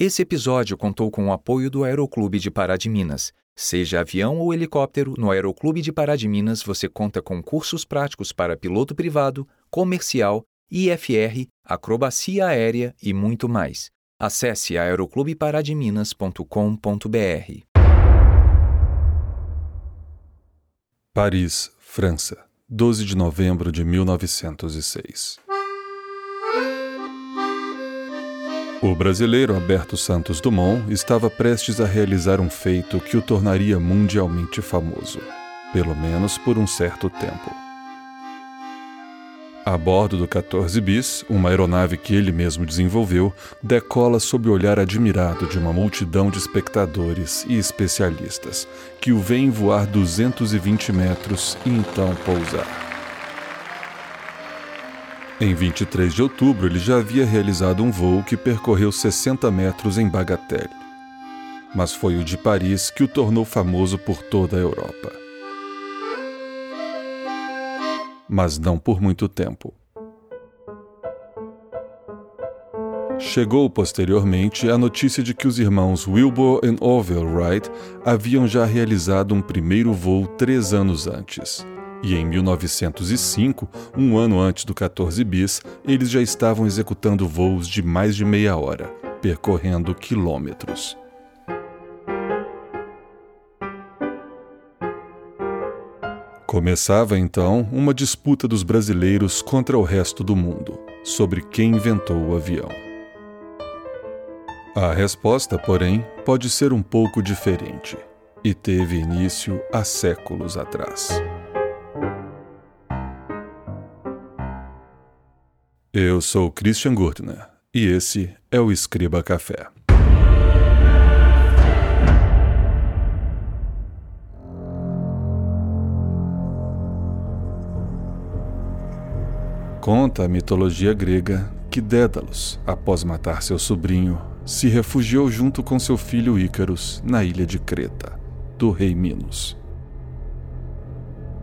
Esse episódio contou com o apoio do Aeroclube de Pará de Minas. Seja avião ou helicóptero, no Aeroclube de Pará de Minas você conta com cursos práticos para piloto privado, comercial, IFR, acrobacia aérea e muito mais. Acesse aeroclubeparademinas.com.br. Paris, França, 12 de novembro de 1906. O brasileiro Alberto Santos Dumont estava prestes a realizar um feito que o tornaria mundialmente famoso, pelo menos por um certo tempo. A bordo do 14 Bis, uma aeronave que ele mesmo desenvolveu, decola sob o olhar admirado de uma multidão de espectadores e especialistas, que o veem voar 220 metros e então pousar. Em 23 de outubro, ele já havia realizado um voo que percorreu 60 metros em Bagatelle. Mas foi o de Paris que o tornou famoso por toda a Europa. Mas não por muito tempo. Chegou posteriormente a notícia de que os irmãos Wilbur e Orville Wright haviam já realizado um primeiro voo três anos antes. E em 1905, um ano antes do 14 bis, eles já estavam executando voos de mais de meia hora, percorrendo quilômetros. Começava então uma disputa dos brasileiros contra o resto do mundo sobre quem inventou o avião. A resposta, porém, pode ser um pouco diferente e teve início há séculos atrás. Eu sou Christian Gurtner e esse é o Escriba Café. Conta a mitologia grega que Dédalos, após matar seu sobrinho, se refugiou junto com seu filho Ícaros na ilha de Creta, do rei Minos.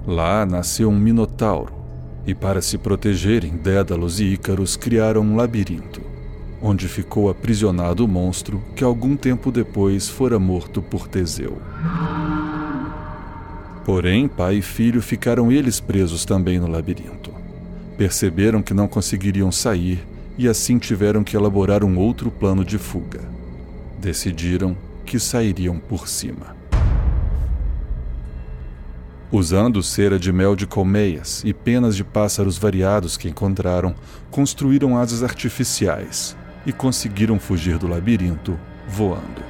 Lá nasceu um minotauro, e para se protegerem, Dédalos e Ícaros criaram um labirinto, onde ficou aprisionado o monstro que algum tempo depois fora morto por Teseu. Porém, pai e filho ficaram eles presos também no labirinto. Perceberam que não conseguiriam sair e assim tiveram que elaborar um outro plano de fuga. Decidiram que sairiam por cima. Usando cera de mel de colmeias e penas de pássaros variados que encontraram, construíram asas artificiais e conseguiram fugir do labirinto voando.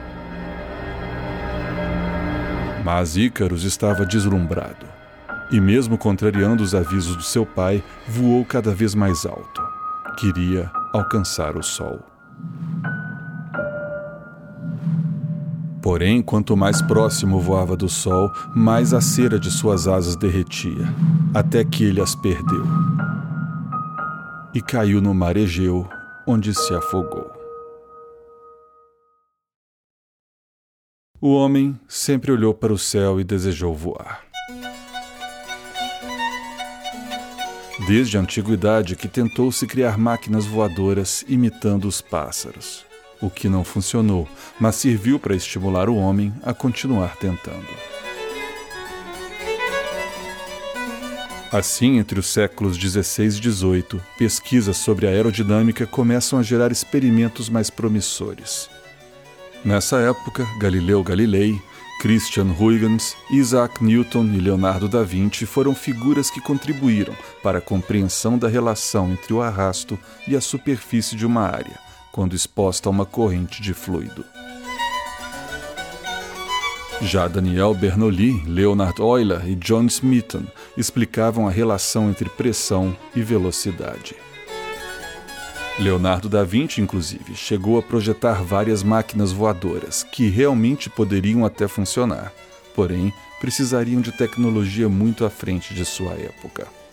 Mas Ícaros estava deslumbrado e, mesmo contrariando os avisos do seu pai, voou cada vez mais alto. Queria alcançar o sol. Porém, quanto mais próximo voava do sol, mais a cera de suas asas derretia, até que ele as perdeu. E caiu no mar Egeu, onde se afogou. O homem sempre olhou para o céu e desejou voar. Desde a antiguidade que tentou-se criar máquinas voadoras imitando os pássaros o que não funcionou, mas serviu para estimular o homem a continuar tentando. Assim, entre os séculos 16 e 18, pesquisas sobre a aerodinâmica começam a gerar experimentos mais promissores. Nessa época, Galileu Galilei, Christian Huygens, Isaac Newton e Leonardo da Vinci foram figuras que contribuíram para a compreensão da relação entre o arrasto e a superfície de uma área, quando exposta a uma corrente de fluido. Já Daniel Bernoulli, Leonard Euler e John Smeaton explicavam a relação entre pressão e velocidade. Leonardo da Vinci, inclusive, chegou a projetar várias máquinas voadoras que realmente poderiam até funcionar, porém precisariam de tecnologia muito à frente de sua época.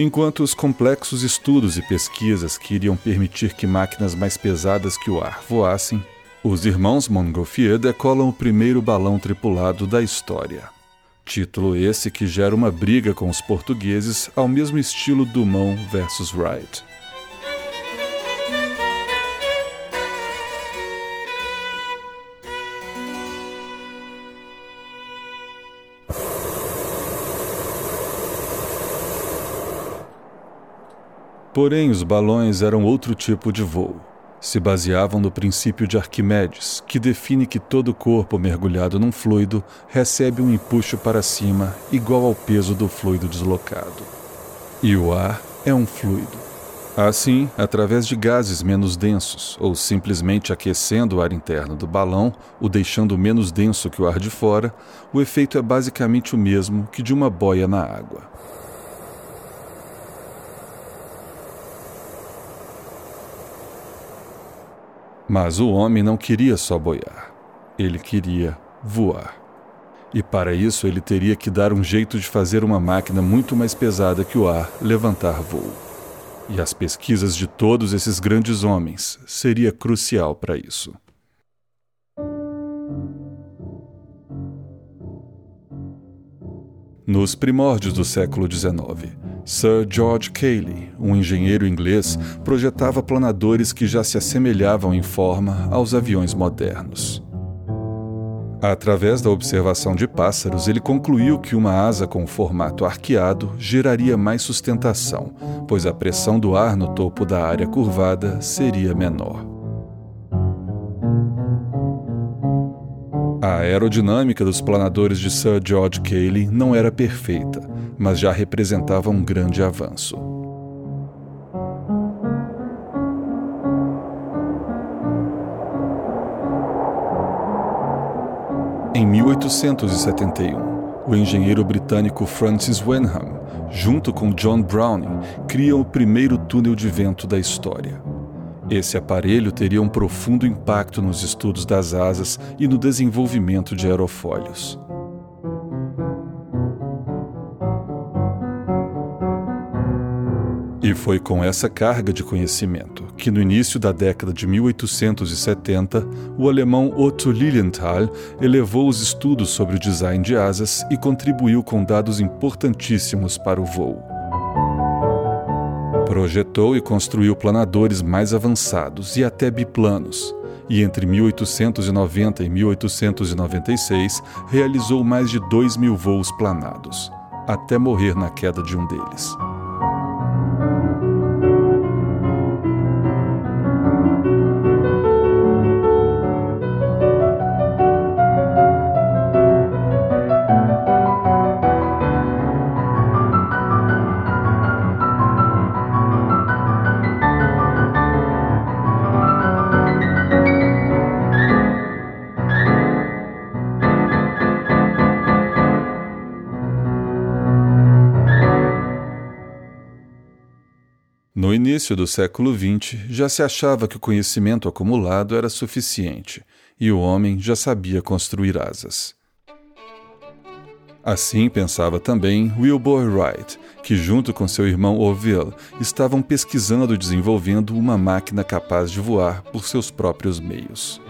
Enquanto os complexos estudos e pesquisas que iriam permitir que máquinas mais pesadas que o ar voassem, os irmãos Montgolfier decolam o primeiro balão tripulado da história. Título esse que gera uma briga com os portugueses ao mesmo estilo Dumont versus Wright. Porém, os balões eram outro tipo de voo. Se baseavam no princípio de Arquimedes, que define que todo corpo mergulhado num fluido recebe um empuxo para cima igual ao peso do fluido deslocado. E o ar é um fluido. Assim, através de gases menos densos, ou simplesmente aquecendo o ar interno do balão, o deixando menos denso que o ar de fora, o efeito é basicamente o mesmo que de uma boia na água. Mas o homem não queria só boiar, ele queria voar. E para isso ele teria que dar um jeito de fazer uma máquina muito mais pesada que o ar levantar voo. E as pesquisas de todos esses grandes homens seria crucial para isso. Nos primórdios do século XIX, Sir George Cayley, um engenheiro inglês, projetava planadores que já se assemelhavam em forma aos aviões modernos. Através da observação de pássaros, ele concluiu que uma asa com formato arqueado geraria mais sustentação, pois a pressão do ar no topo da área curvada seria menor. A aerodinâmica dos planadores de Sir George Cayley não era perfeita, mas já representava um grande avanço. Em 1871, o engenheiro britânico Francis Wenham, junto com John Browning, criam o primeiro túnel de vento da história. Esse aparelho teria um profundo impacto nos estudos das asas e no desenvolvimento de aerofólios. E foi com essa carga de conhecimento que, no início da década de 1870, o alemão Otto Lilienthal elevou os estudos sobre o design de asas e contribuiu com dados importantíssimos para o voo. Projetou e construiu planadores mais avançados e até biplanos, e entre 1890 e 1896 realizou mais de 2 mil voos planados, até morrer na queda de um deles. Início do século XX, já se achava que o conhecimento acumulado era suficiente e o homem já sabia construir asas. Assim pensava também Wilbur Wright, que, junto com seu irmão Orville, estavam pesquisando e desenvolvendo uma máquina capaz de voar por seus próprios meios.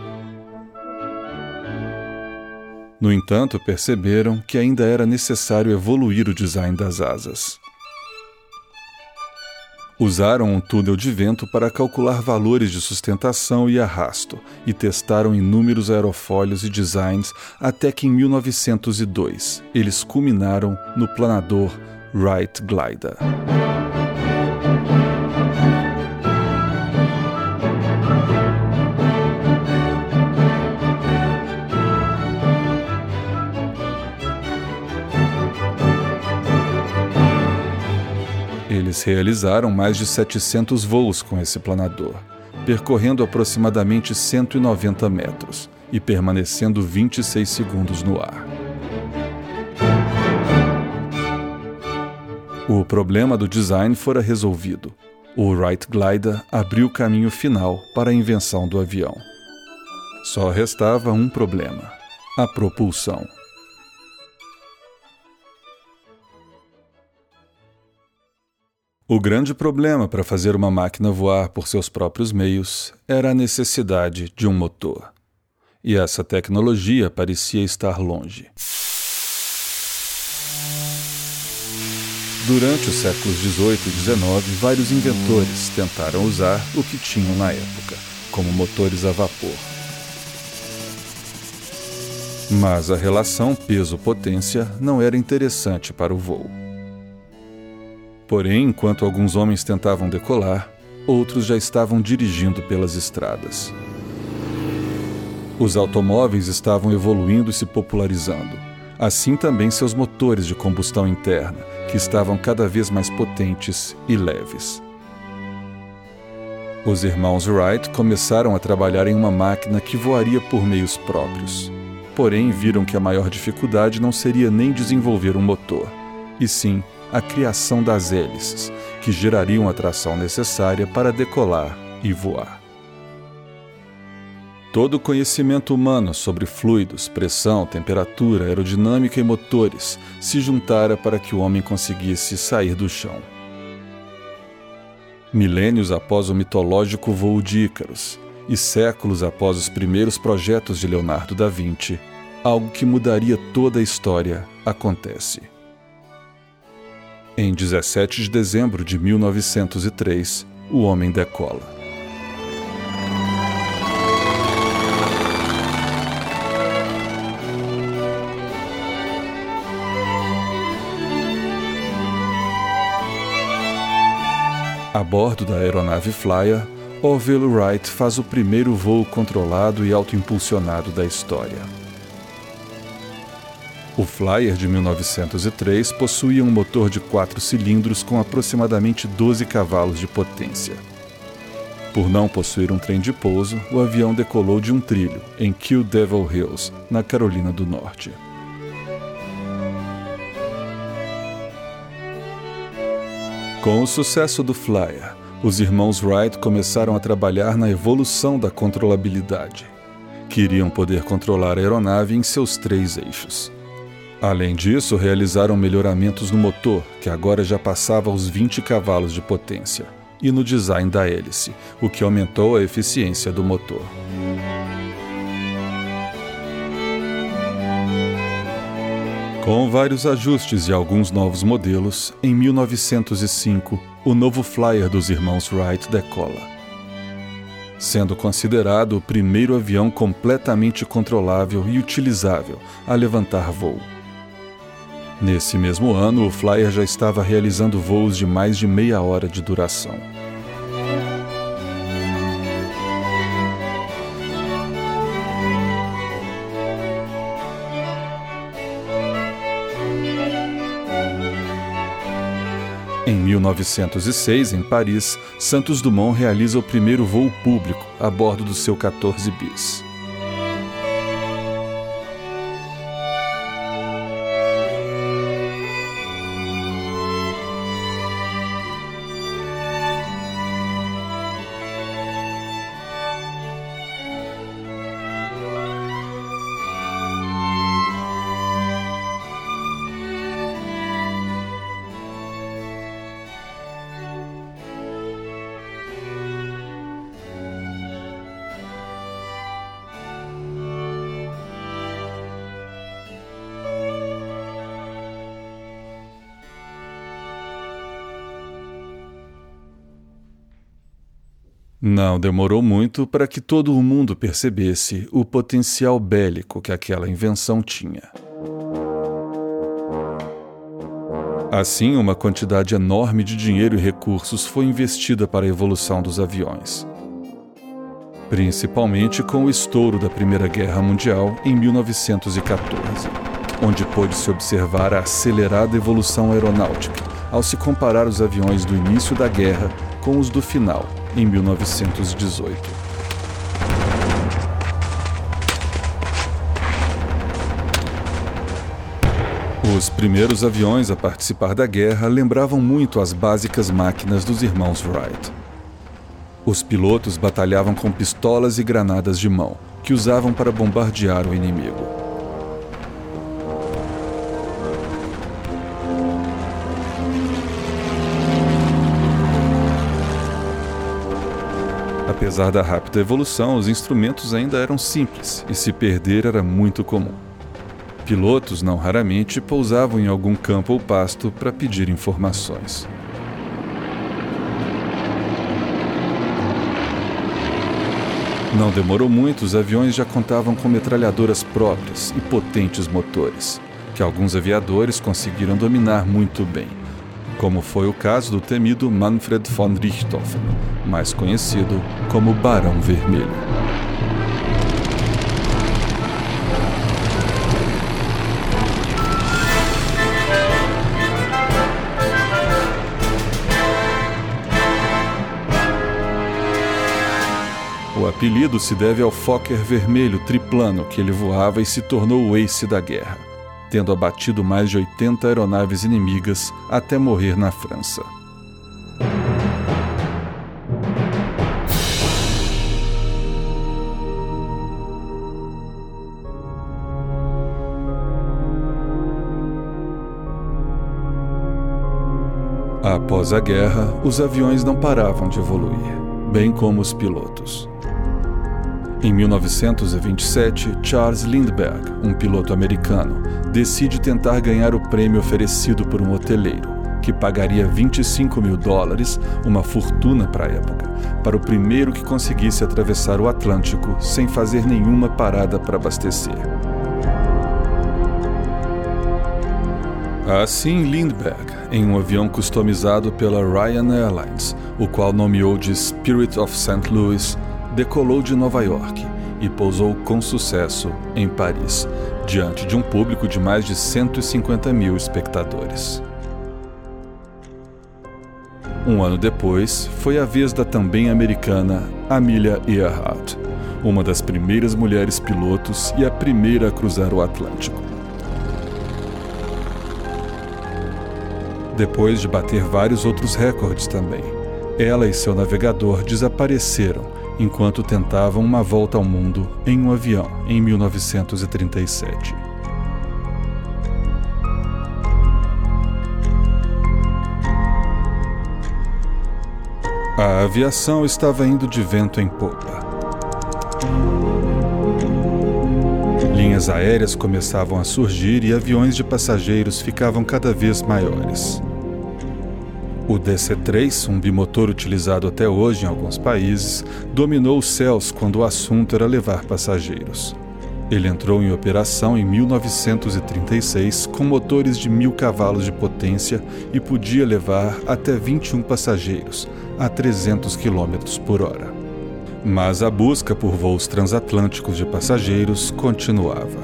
No entanto, perceberam que ainda era necessário evoluir o design das asas. Usaram um túnel de vento para calcular valores de sustentação e arrasto e testaram inúmeros aerofólios e designs até que em 1902 eles culminaram no planador Wright Glider. Eles realizaram mais de 700 voos com esse planador, percorrendo aproximadamente 190 metros e permanecendo 26 segundos no ar. O problema do design fora resolvido. O Wright Glider abriu o caminho final para a invenção do avião. Só restava um problema: a propulsão. O grande problema para fazer uma máquina voar por seus próprios meios era a necessidade de um motor. E essa tecnologia parecia estar longe. Durante os séculos XVIII e XIX, vários inventores tentaram usar o que tinham na época, como motores a vapor. Mas a relação peso-potência não era interessante para o voo. Porém, enquanto alguns homens tentavam decolar, outros já estavam dirigindo pelas estradas. Os automóveis estavam evoluindo e se popularizando. Assim também seus motores de combustão interna, que estavam cada vez mais potentes e leves. Os irmãos Wright começaram a trabalhar em uma máquina que voaria por meios próprios. Porém, viram que a maior dificuldade não seria nem desenvolver um motor, e sim a criação das hélices, que gerariam a tração necessária para decolar e voar. Todo o conhecimento humano sobre fluidos, pressão, temperatura, aerodinâmica e motores se juntara para que o homem conseguisse sair do chão. Milênios após o mitológico voo de Ícaros e séculos após os primeiros projetos de Leonardo da Vinci, algo que mudaria toda a história acontece. Em 17 de dezembro de 1903, o homem decola. A bordo da aeronave Flyer, Orville Wright faz o primeiro voo controlado e autoimpulsionado da história. O Flyer de 1903 possuía um motor de quatro cilindros com aproximadamente 12 cavalos de potência. Por não possuir um trem de pouso, o avião decolou de um trilho, em Kill Devil Hills, na Carolina do Norte. Com o sucesso do Flyer, os irmãos Wright começaram a trabalhar na evolução da controlabilidade. Queriam poder controlar a aeronave em seus três eixos. Além disso, realizaram melhoramentos no motor, que agora já passava os 20 cavalos de potência, e no design da hélice, o que aumentou a eficiência do motor. Com vários ajustes e alguns novos modelos, em 1905, o novo Flyer dos irmãos Wright decola. Sendo considerado o primeiro avião completamente controlável e utilizável a levantar voo. Nesse mesmo ano, o Flyer já estava realizando voos de mais de meia hora de duração. Em 1906, em Paris, Santos Dumont realiza o primeiro voo público a bordo do seu 14 bis. Não demorou muito para que todo o mundo percebesse o potencial bélico que aquela invenção tinha. Assim, uma quantidade enorme de dinheiro e recursos foi investida para a evolução dos aviões. Principalmente com o estouro da Primeira Guerra Mundial em 1914, onde pôde-se observar a acelerada evolução aeronáutica ao se comparar os aviões do início da guerra com os do final, em 1918. Os primeiros aviões a participar da guerra lembravam muito as básicas máquinas dos irmãos Wright. Os pilotos batalhavam com pistolas e granadas de mão, que usavam para bombardear o inimigo. Apesar da rápida evolução, os instrumentos ainda eram simples e se perder era muito comum. Pilotos, não raramente, pousavam em algum campo ou pasto para pedir informações. Não demorou muito, os aviões já contavam com metralhadoras próprias e potentes motores, que alguns aviadores conseguiram dominar muito bem. Como foi o caso do temido Manfred von Richthofen, mais conhecido como Barão Vermelho. O apelido se deve ao Fokker vermelho triplano que ele voava e se tornou o ace da guerra, tendo abatido mais de 80 aeronaves inimigas até morrer na França. Após a guerra, os aviões não paravam de evoluir, bem como os pilotos. Em 1927, Charles Lindbergh, um piloto americano, decide tentar ganhar o prêmio oferecido por um hoteleiro, que pagaria 25 mil dólares, uma fortuna para a época, para o primeiro que conseguisse atravessar o Atlântico sem fazer nenhuma parada para abastecer. Assim, Lindbergh, em um avião customizado pela Ryan Airlines, o qual nomeou de Spirit of St. Louis, decolou de Nova York e pousou com sucesso em Paris, diante de um público de mais de 150 mil espectadores. Um ano depois, foi a vez da também americana Amelia Earhart, uma das primeiras mulheres pilotos e a primeira a cruzar o Atlântico. Depois de bater vários outros recordes também, ela e seu navegador desapareceram enquanto tentavam uma volta ao mundo em um avião em 1937. A aviação estava indo de vento em popa. Linhas aéreas começavam a surgir e aviões de passageiros ficavam cada vez maiores. O DC-3, um bimotor utilizado até hoje em alguns países, dominou os céus quando o assunto era levar passageiros. Ele entrou em operação em 1936 com motores de mil cavalos de potência e podia levar até 21 passageiros, a 300 km por hora. Mas a busca por voos transatlânticos de passageiros continuava.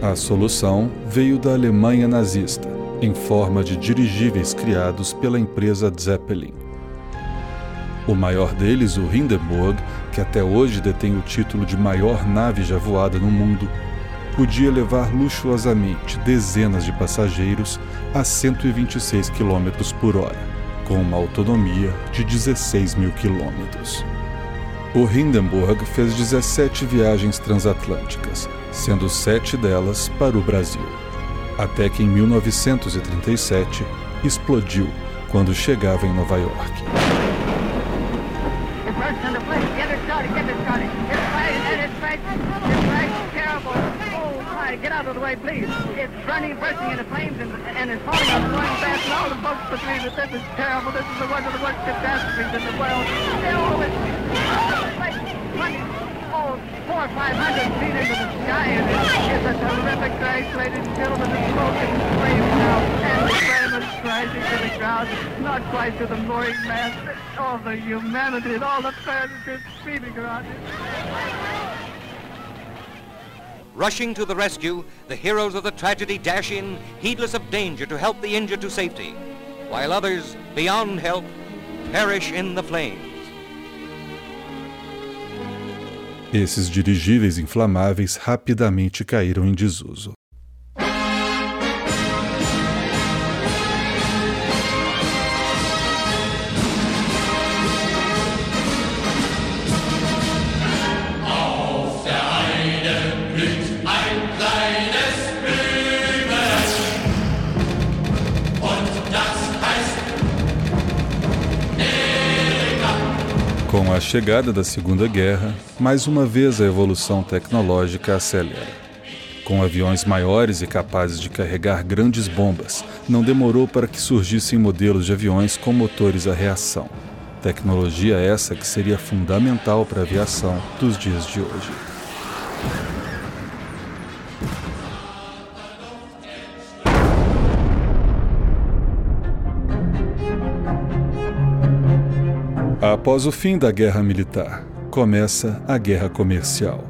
A solução veio da Alemanha nazista em forma de dirigíveis criados pela empresa Zeppelin. O maior deles, o Hindenburg, que até hoje detém o título de maior nave já voada no mundo, podia levar luxuosamente dezenas de passageiros a 126 km por hora, com uma autonomia de 16 mil quilômetros. O Hindenburg fez 17 viagens transatlânticas, sendo sete delas para o Brasil até que em 1937 explodiu quando chegava em Nova York. Four or five hundred feet into the sky, and it's a terrific crash, ladies and gentlemen. The smoke and flames now, and the flame is crashing to the ground, not quite to the mooring mast. All the humanity and all the tragedy screaming around it. Rushing to the rescue, the heroes of the tragedy dash in, heedless of danger, to help the injured to safety, while others, beyond help, perish in the flames. Esses dirigíveis inflamáveis rapidamente caíram em desuso. Com a chegada da Segunda Guerra, mais uma vez a evolução tecnológica acelera. Com aviões maiores e capazes de carregar grandes bombas, não demorou para que surgissem modelos de aviões com motores a reação. Tecnologia essa que seria fundamental para a aviação dos dias de hoje. Após o fim da guerra militar, começa a guerra comercial.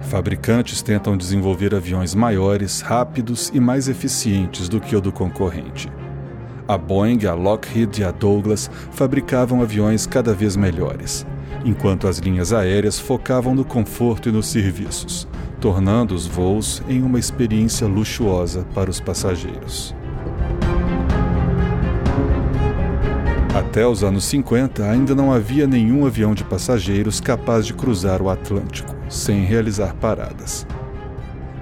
Fabricantes tentam desenvolver aviões maiores, rápidos e mais eficientes do que o do concorrente. A Boeing, a Lockheed e a Douglas fabricavam aviões cada vez melhores, enquanto as linhas aéreas focavam no conforto e nos serviços, tornando os voos em uma experiência luxuosa para os passageiros. Até os anos 50, ainda não havia nenhum avião de passageiros capaz de cruzar o Atlântico, sem realizar paradas.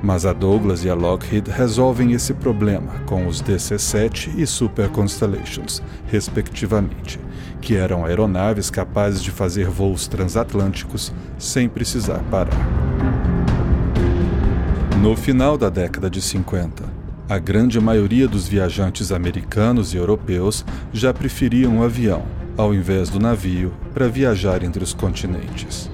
Mas a Douglas e a Lockheed resolvem esse problema com os DC-7 e Super Constellations, respectivamente, que eram aeronaves capazes de fazer voos transatlânticos sem precisar parar. No final da década de 50, a grande maioria dos viajantes americanos e europeus já preferiam o avião, ao invés do navio, para viajar entre os continentes.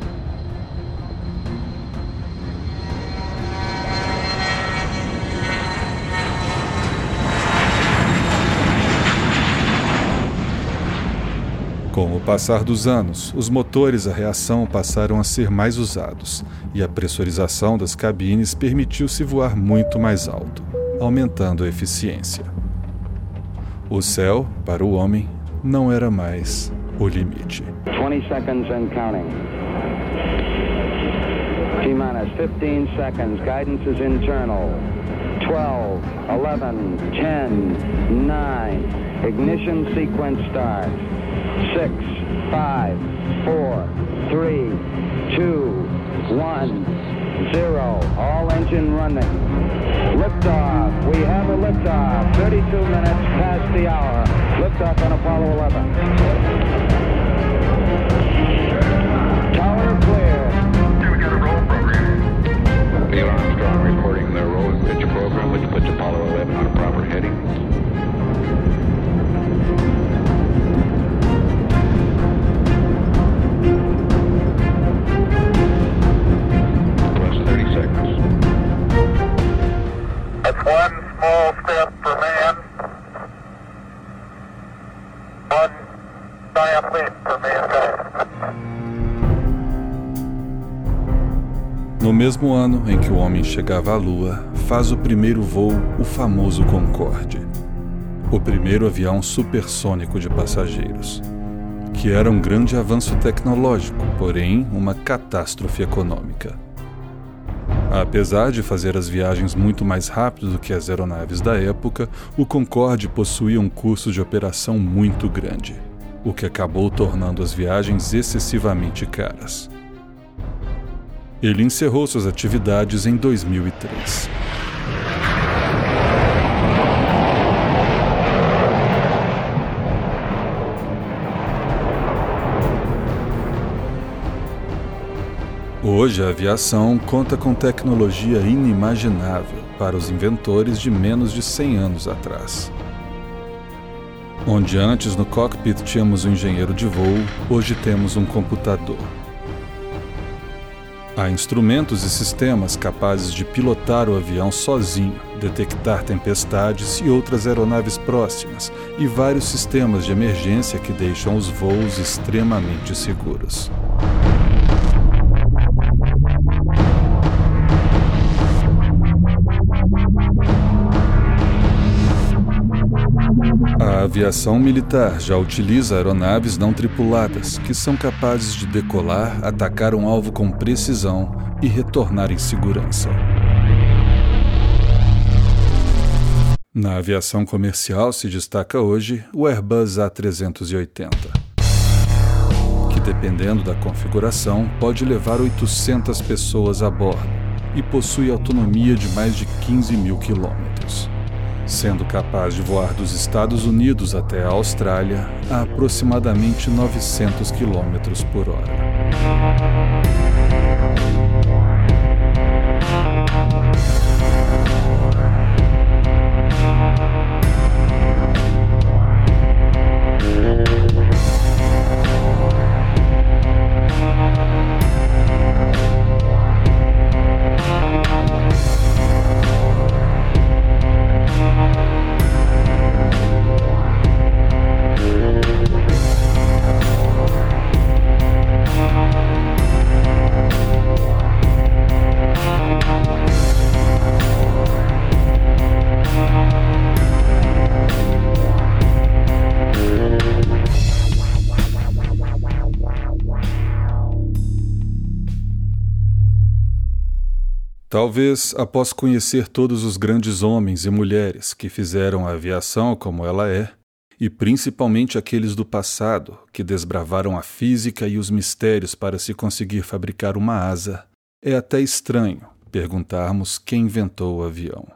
Com o passar dos anos, os motores a reação passaram a ser mais usados e a pressurização das cabines permitiu-se voar muito mais alto aumentando a eficiência. O céu, para o homem, não era mais o limite. 20 seconds and counting. T-minus 15 seconds. Guidance is internal. 12, 11, 10, 9. Ignition sequence start. 6, 5, 4, 3, 2, 1, 0. All engine running. Liftoff. We have a liftoff. 32 minutes past the hour. Liftoff on Apollo 11. No mesmo ano em que o homem chegava à Lua, faz o primeiro voo o famoso Concorde, o primeiro avião supersônico de passageiros, que era um grande avanço tecnológico, porém uma catástrofe econômica. Apesar de fazer as viagens muito mais rápido do que as aeronaves da época, o Concorde possuía um custo de operação muito grande, o que acabou tornando as viagens excessivamente caras. Ele encerrou suas atividades em 2003. Hoje, a aviação conta com tecnologia inimaginável para os inventores de menos de 100 anos atrás. Onde antes no cockpit tínhamos um engenheiro de voo, hoje temos um computador. Há instrumentos e sistemas capazes de pilotar o avião sozinho, detectar tempestades e outras aeronaves próximas, e vários sistemas de emergência que deixam os voos extremamente seguros. Aviação militar já utiliza aeronaves não tripuladas, que são capazes de decolar, atacar um alvo com precisão e retornar em segurança. Na aviação comercial se destaca hoje o Airbus A380, que, dependendo da configuração, pode levar 800 pessoas a bordo e possui autonomia de mais de 15 mil quilômetros sendo capaz de voar dos Estados Unidos até a Austrália a aproximadamente 900 km por hora. Talvez, após conhecer todos os grandes homens e mulheres que fizeram a aviação como ela é, e principalmente aqueles do passado que desbravaram a física e os mistérios para se conseguir fabricar uma asa, é até estranho perguntarmos quem inventou o avião.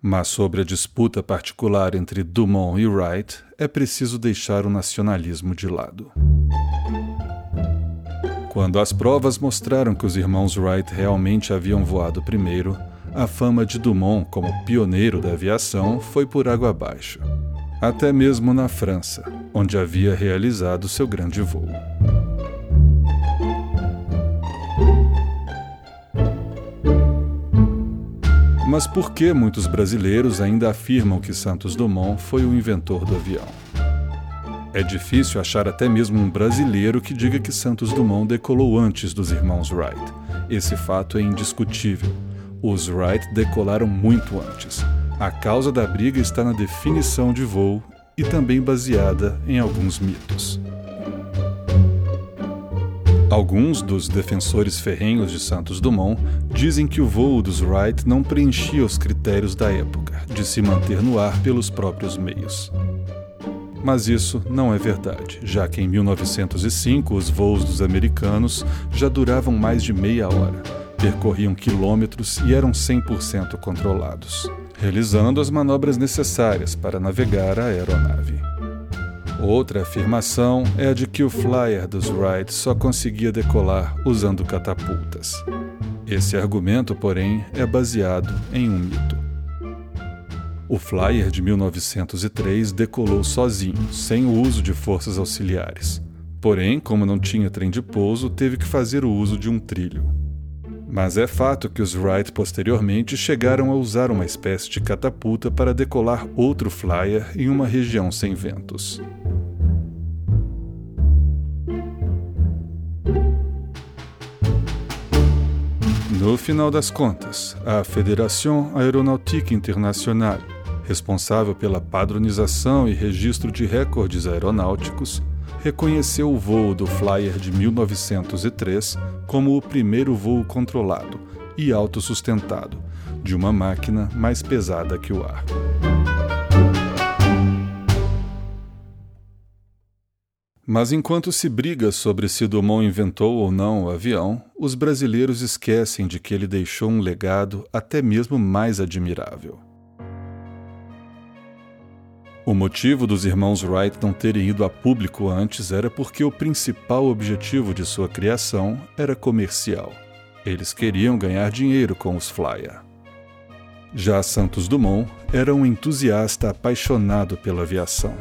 Mas sobre a disputa particular entre Dumont e Wright, é preciso deixar o nacionalismo de lado. Quando as provas mostraram que os irmãos Wright realmente haviam voado primeiro, a fama de Dumont como pioneiro da aviação foi por água abaixo, até mesmo na França, onde havia realizado seu grande voo. Mas por que muitos brasileiros ainda afirmam que Santos Dumont foi o inventor do avião? É difícil achar até mesmo um brasileiro que diga que Santos Dumont decolou antes dos irmãos Wright. Esse fato é indiscutível. Os Wright decolaram muito antes. A causa da briga está na definição de voo e também baseada em alguns mitos. Alguns dos defensores ferrenhos de Santos Dumont dizem que o voo dos Wright não preenchia os critérios da época de se manter no ar pelos próprios meios. Mas isso não é verdade, já que em 1905 os voos dos americanos já duravam mais de meia hora, percorriam quilômetros e eram 100% controlados, realizando as manobras necessárias para navegar a aeronave. Outra afirmação é a de que o flyer dos Wright só conseguia decolar usando catapultas. Esse argumento, porém, é baseado em um mito. O Flyer de 1903 decolou sozinho, sem o uso de forças auxiliares. Porém, como não tinha trem de pouso, teve que fazer o uso de um trilho. Mas é fato que os Wright posteriormente chegaram a usar uma espécie de catapulta para decolar outro Flyer em uma região sem ventos. No final das contas, a Fédération Aéronautique Internationale responsável pela padronização e registro de recordes aeronáuticos, reconheceu o voo do Flyer de 1903 como o primeiro voo controlado e autossustentado de uma máquina mais pesada que o ar. Mas enquanto se briga sobre se Dumont inventou ou não o avião, os brasileiros esquecem de que ele deixou um legado até mesmo mais admirável. O motivo dos irmãos Wright não terem ido a público antes era porque o principal objetivo de sua criação era comercial. Eles queriam ganhar dinheiro com os Flyer. Já Santos Dumont era um entusiasta apaixonado pela aviação,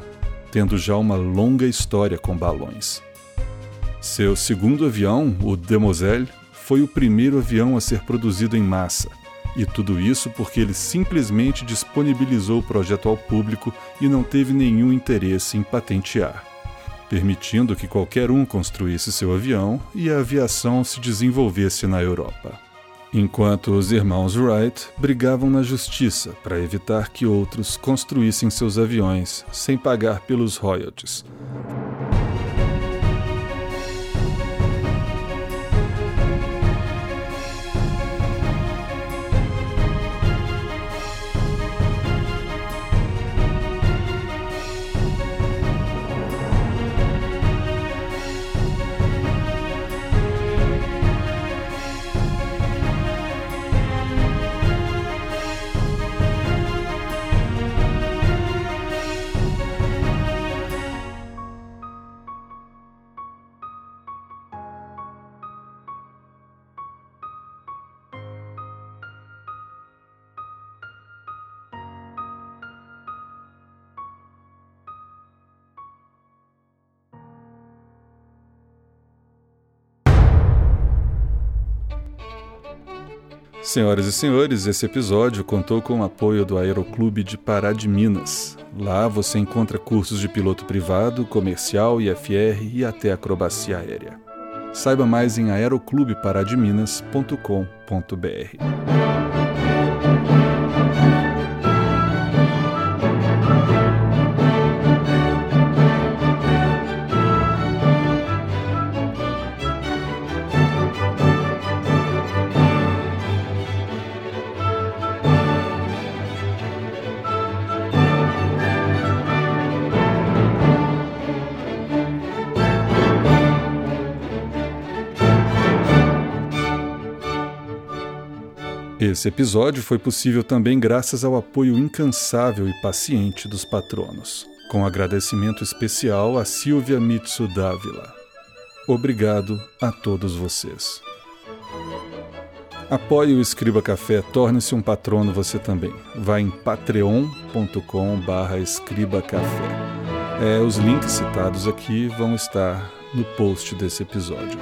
tendo já uma longa história com balões. Seu segundo avião, o Demoiselle, foi o primeiro avião a ser produzido em massa e tudo isso porque ele simplesmente disponibilizou o projeto ao público e não teve nenhum interesse em patentear, permitindo que qualquer um construísse seu avião e a aviação se desenvolvesse na Europa. Enquanto os irmãos Wright brigavam na justiça para evitar que outros construíssem seus aviões sem pagar pelos royalties, Senhoras e senhores, esse episódio contou com o apoio do Aeroclube de Pará de Minas. Lá você encontra cursos de piloto privado, comercial, IFR e até acrobacia aérea. Saiba mais em aeroclubeparadiminas.com.br. Esse episódio foi possível também graças ao apoio incansável e paciente dos patronos. Com agradecimento especial a Silvia Mitsu Dávila. Obrigado a todos vocês. Apoie o Escriba Café, torne-se um patrono você também. Vá em patreon.com barra escribacafé. É, os links citados aqui vão estar no post desse episódio.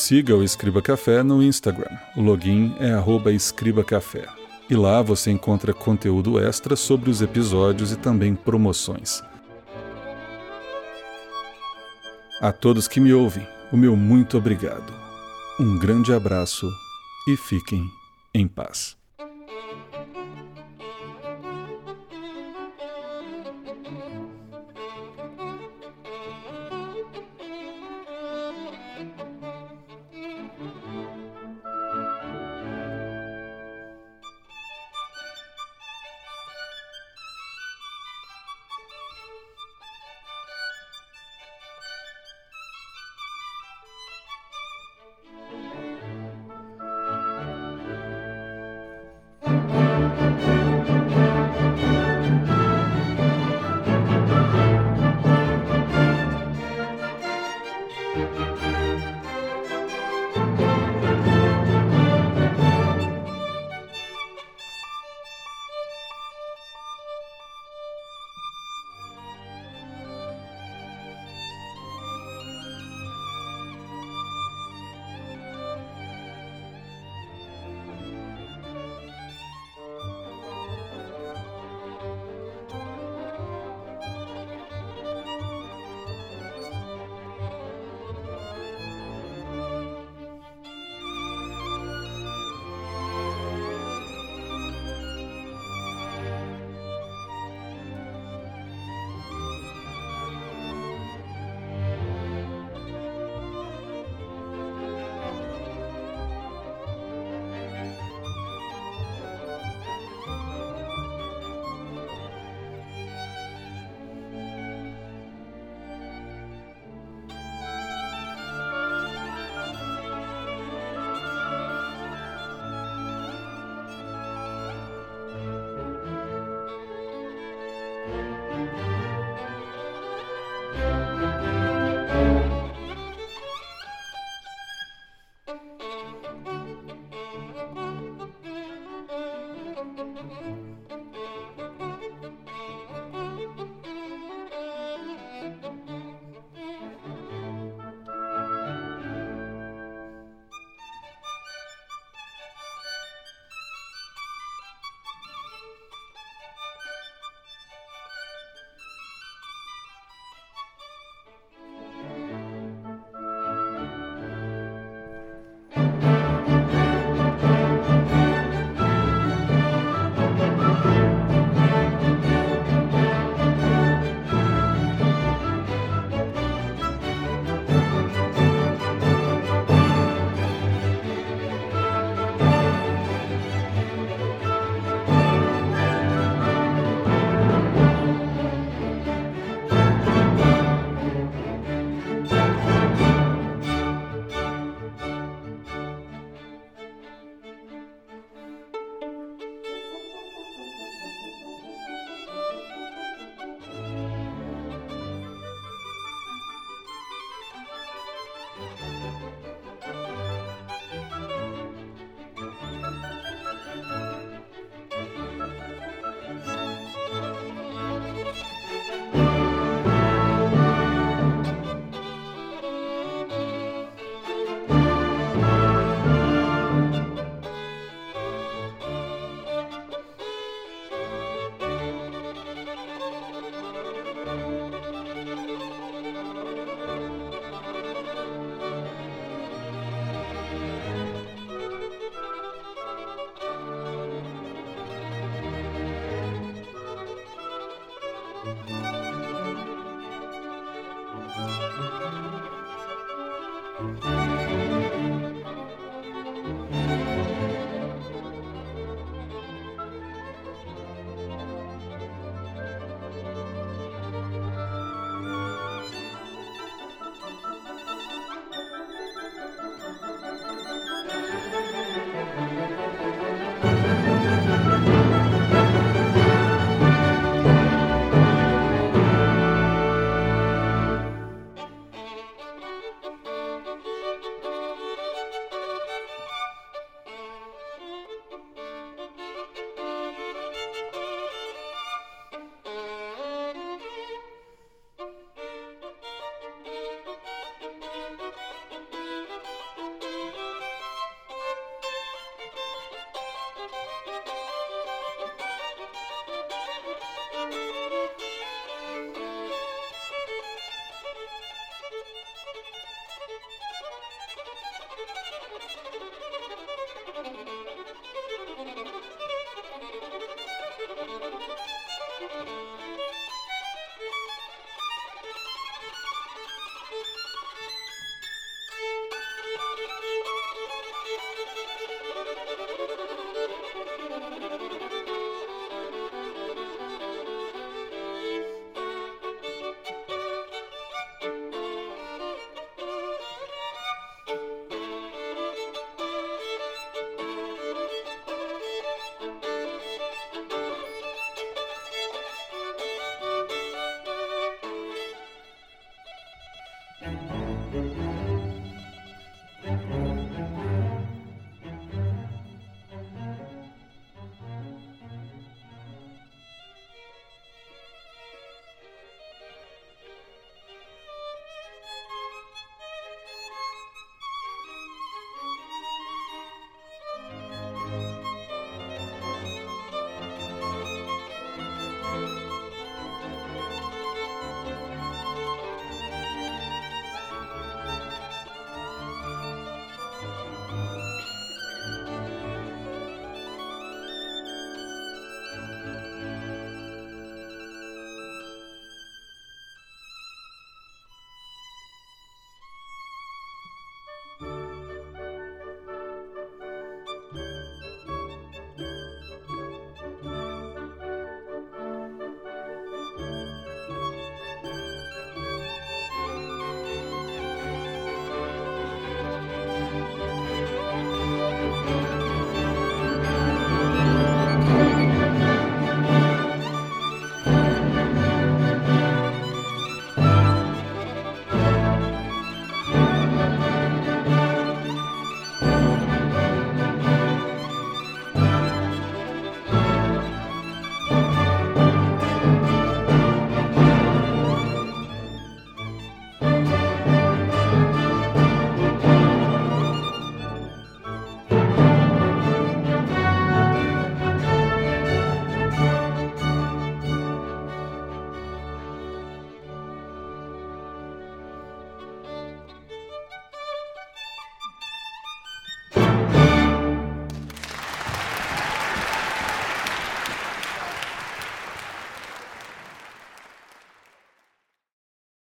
Siga o Escriba Café no Instagram. O login é escribacafé. E lá você encontra conteúdo extra sobre os episódios e também promoções. A todos que me ouvem, o meu muito obrigado. Um grande abraço e fiquem em paz.